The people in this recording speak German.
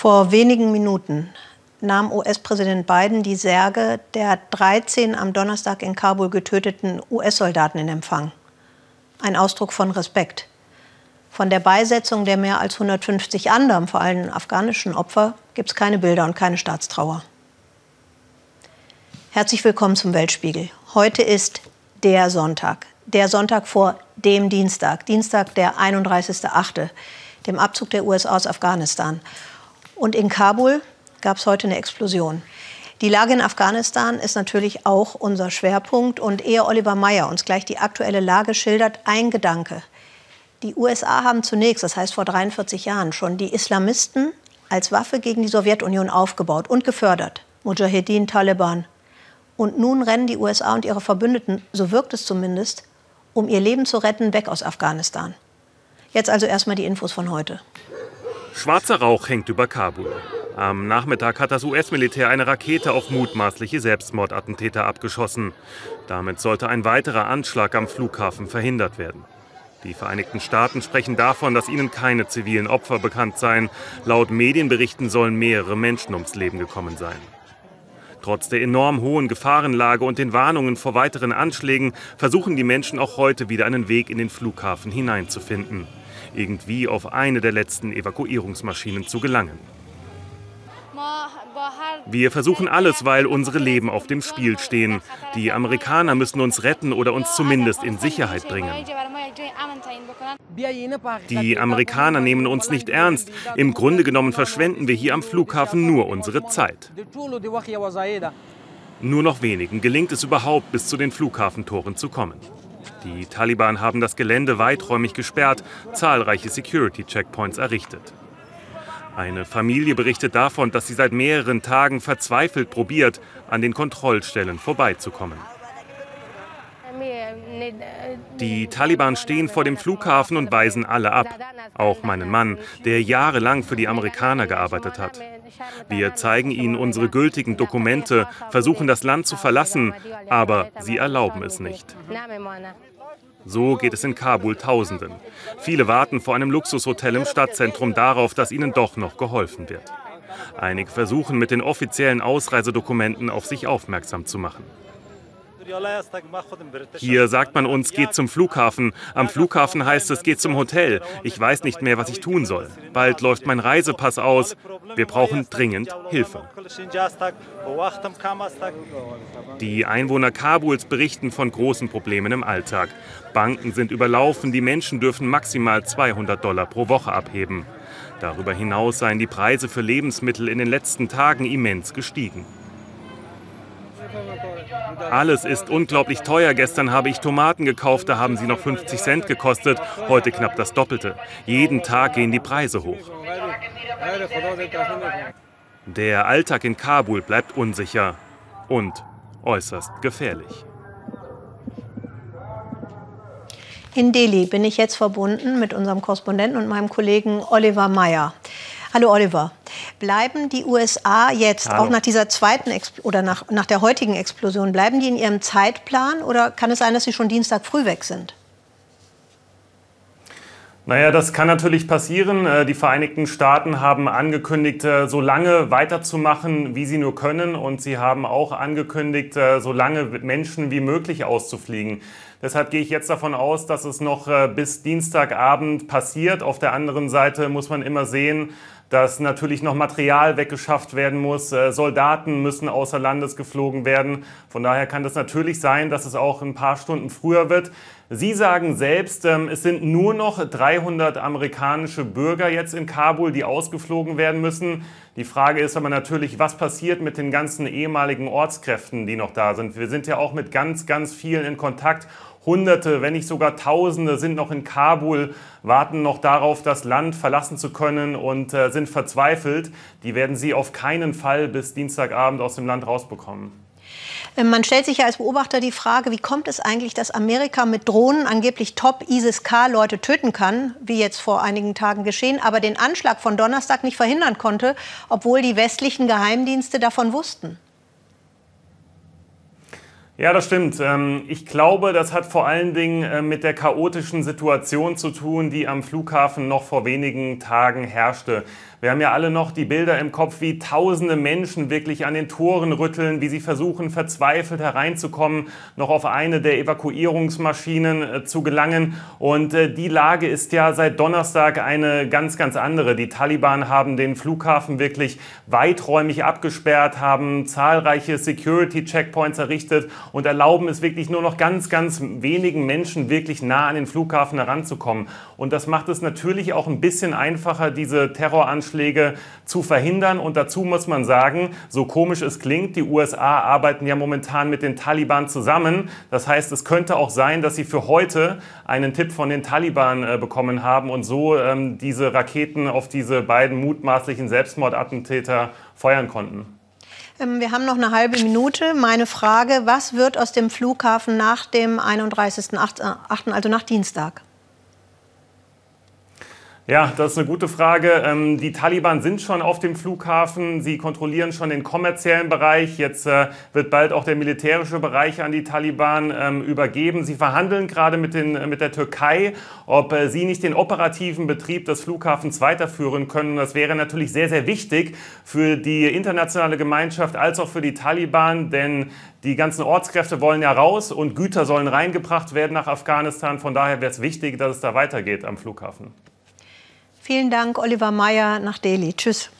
Vor wenigen Minuten nahm US-Präsident Biden die Särge der 13 am Donnerstag in Kabul getöteten US-Soldaten in Empfang. Ein Ausdruck von Respekt. Von der Beisetzung der mehr als 150 anderen, vor allem afghanischen Opfer, gibt es keine Bilder und keine Staatstrauer. Herzlich willkommen zum Weltspiegel. Heute ist der Sonntag. Der Sonntag vor dem Dienstag. Dienstag, der 31.8., dem Abzug der USA aus Afghanistan. Und in Kabul gab es heute eine Explosion. Die Lage in Afghanistan ist natürlich auch unser Schwerpunkt. Und ehe Oliver Meyer uns gleich die aktuelle Lage schildert, ein Gedanke. Die USA haben zunächst, das heißt vor 43 Jahren schon, die Islamisten als Waffe gegen die Sowjetunion aufgebaut und gefördert. Mujahedin, Taliban. Und nun rennen die USA und ihre Verbündeten, so wirkt es zumindest, um ihr Leben zu retten, weg aus Afghanistan. Jetzt also erstmal die Infos von heute. Schwarzer Rauch hängt über Kabul. Am Nachmittag hat das US-Militär eine Rakete auf mutmaßliche Selbstmordattentäter abgeschossen. Damit sollte ein weiterer Anschlag am Flughafen verhindert werden. Die Vereinigten Staaten sprechen davon, dass ihnen keine zivilen Opfer bekannt seien. Laut Medienberichten sollen mehrere Menschen ums Leben gekommen sein. Trotz der enorm hohen Gefahrenlage und den Warnungen vor weiteren Anschlägen versuchen die Menschen auch heute wieder einen Weg in den Flughafen hineinzufinden irgendwie auf eine der letzten Evakuierungsmaschinen zu gelangen. Wir versuchen alles, weil unsere Leben auf dem Spiel stehen. Die Amerikaner müssen uns retten oder uns zumindest in Sicherheit bringen. Die Amerikaner nehmen uns nicht ernst. Im Grunde genommen verschwenden wir hier am Flughafen nur unsere Zeit. Nur noch wenigen gelingt es überhaupt, bis zu den Flughafentoren zu kommen. Die Taliban haben das Gelände weiträumig gesperrt, zahlreiche Security-Checkpoints errichtet. Eine Familie berichtet davon, dass sie seit mehreren Tagen verzweifelt probiert, an den Kontrollstellen vorbeizukommen. Die Taliban stehen vor dem Flughafen und weisen alle ab. Auch meinen Mann, der jahrelang für die Amerikaner gearbeitet hat. Wir zeigen ihnen unsere gültigen Dokumente, versuchen das Land zu verlassen, aber sie erlauben es nicht. So geht es in Kabul Tausenden. Viele warten vor einem Luxushotel im Stadtzentrum darauf, dass ihnen doch noch geholfen wird. Einige versuchen mit den offiziellen Ausreisedokumenten auf sich aufmerksam zu machen. Hier sagt man uns, geht zum Flughafen. Am Flughafen heißt es, geht zum Hotel. Ich weiß nicht mehr, was ich tun soll. Bald läuft mein Reisepass aus. Wir brauchen dringend Hilfe. Die Einwohner Kabuls berichten von großen Problemen im Alltag. Banken sind überlaufen, die Menschen dürfen maximal 200 Dollar pro Woche abheben. Darüber hinaus seien die Preise für Lebensmittel in den letzten Tagen immens gestiegen. Alles ist unglaublich teuer. Gestern habe ich Tomaten gekauft, da haben sie noch 50 Cent gekostet. Heute knapp das Doppelte. Jeden Tag gehen die Preise hoch. Der Alltag in Kabul bleibt unsicher und äußerst gefährlich. In Delhi bin ich jetzt verbunden mit unserem Korrespondenten und meinem Kollegen Oliver Meyer. Hallo Oliver. Bleiben die USA jetzt Hallo. auch nach dieser zweiten Expl oder nach, nach der heutigen Explosion, bleiben die in ihrem Zeitplan oder kann es sein, dass sie schon Dienstag früh weg sind? Naja, das kann natürlich passieren. Äh, die Vereinigten Staaten haben angekündigt, äh, so lange weiterzumachen, wie sie nur können. Und sie haben auch angekündigt, äh, so lange Menschen wie möglich auszufliegen. Deshalb gehe ich jetzt davon aus, dass es noch bis Dienstagabend passiert. Auf der anderen Seite muss man immer sehen, dass natürlich noch Material weggeschafft werden muss. Äh, Soldaten müssen außer Landes geflogen werden. Von daher kann das natürlich sein, dass es auch ein paar Stunden früher wird. Sie sagen selbst, ähm, es sind nur noch 300 amerikanische Bürger jetzt in Kabul, die ausgeflogen werden müssen. Die Frage ist aber natürlich, was passiert mit den ganzen ehemaligen Ortskräften, die noch da sind. Wir sind ja auch mit ganz, ganz vielen in Kontakt Hunderte, wenn nicht sogar Tausende sind noch in Kabul, warten noch darauf, das Land verlassen zu können und äh, sind verzweifelt. Die werden sie auf keinen Fall bis Dienstagabend aus dem Land rausbekommen. Ähm, man stellt sich ja als Beobachter die Frage, wie kommt es eigentlich, dass Amerika mit Drohnen angeblich Top-ISIS-K-Leute töten kann, wie jetzt vor einigen Tagen geschehen, aber den Anschlag von Donnerstag nicht verhindern konnte, obwohl die westlichen Geheimdienste davon wussten? Ja, das stimmt. Ähm, ich glaube, das hat vor allen Dingen äh, mit der chaotischen Situation zu tun, die am Flughafen noch vor wenigen Tagen herrschte. Wir haben ja alle noch die Bilder im Kopf, wie tausende Menschen wirklich an den Toren rütteln, wie sie versuchen, verzweifelt hereinzukommen, noch auf eine der Evakuierungsmaschinen äh, zu gelangen. Und äh, die Lage ist ja seit Donnerstag eine ganz, ganz andere. Die Taliban haben den Flughafen wirklich weiträumig abgesperrt, haben zahlreiche Security-Checkpoints errichtet und erlauben es wirklich nur noch ganz, ganz wenigen Menschen wirklich nah an den Flughafen heranzukommen. Und das macht es natürlich auch ein bisschen einfacher, diese Terroranschläge zu verhindern. Und dazu muss man sagen, so komisch es klingt, die USA arbeiten ja momentan mit den Taliban zusammen. Das heißt, es könnte auch sein, dass sie für heute einen Tipp von den Taliban äh, bekommen haben und so ähm, diese Raketen auf diese beiden mutmaßlichen Selbstmordattentäter feuern konnten. Ähm, wir haben noch eine halbe Minute. Meine Frage, was wird aus dem Flughafen nach dem 31.08., also nach Dienstag? Ja, das ist eine gute Frage. Ähm, die Taliban sind schon auf dem Flughafen. Sie kontrollieren schon den kommerziellen Bereich. Jetzt äh, wird bald auch der militärische Bereich an die Taliban ähm, übergeben. Sie verhandeln gerade mit, den, mit der Türkei, ob äh, sie nicht den operativen Betrieb des Flughafens weiterführen können. Das wäre natürlich sehr, sehr wichtig für die internationale Gemeinschaft als auch für die Taliban, denn die ganzen Ortskräfte wollen ja raus und Güter sollen reingebracht werden nach Afghanistan. Von daher wäre es wichtig, dass es da weitergeht am Flughafen. Vielen Dank, Oliver Meyer nach Delhi. Tschüss.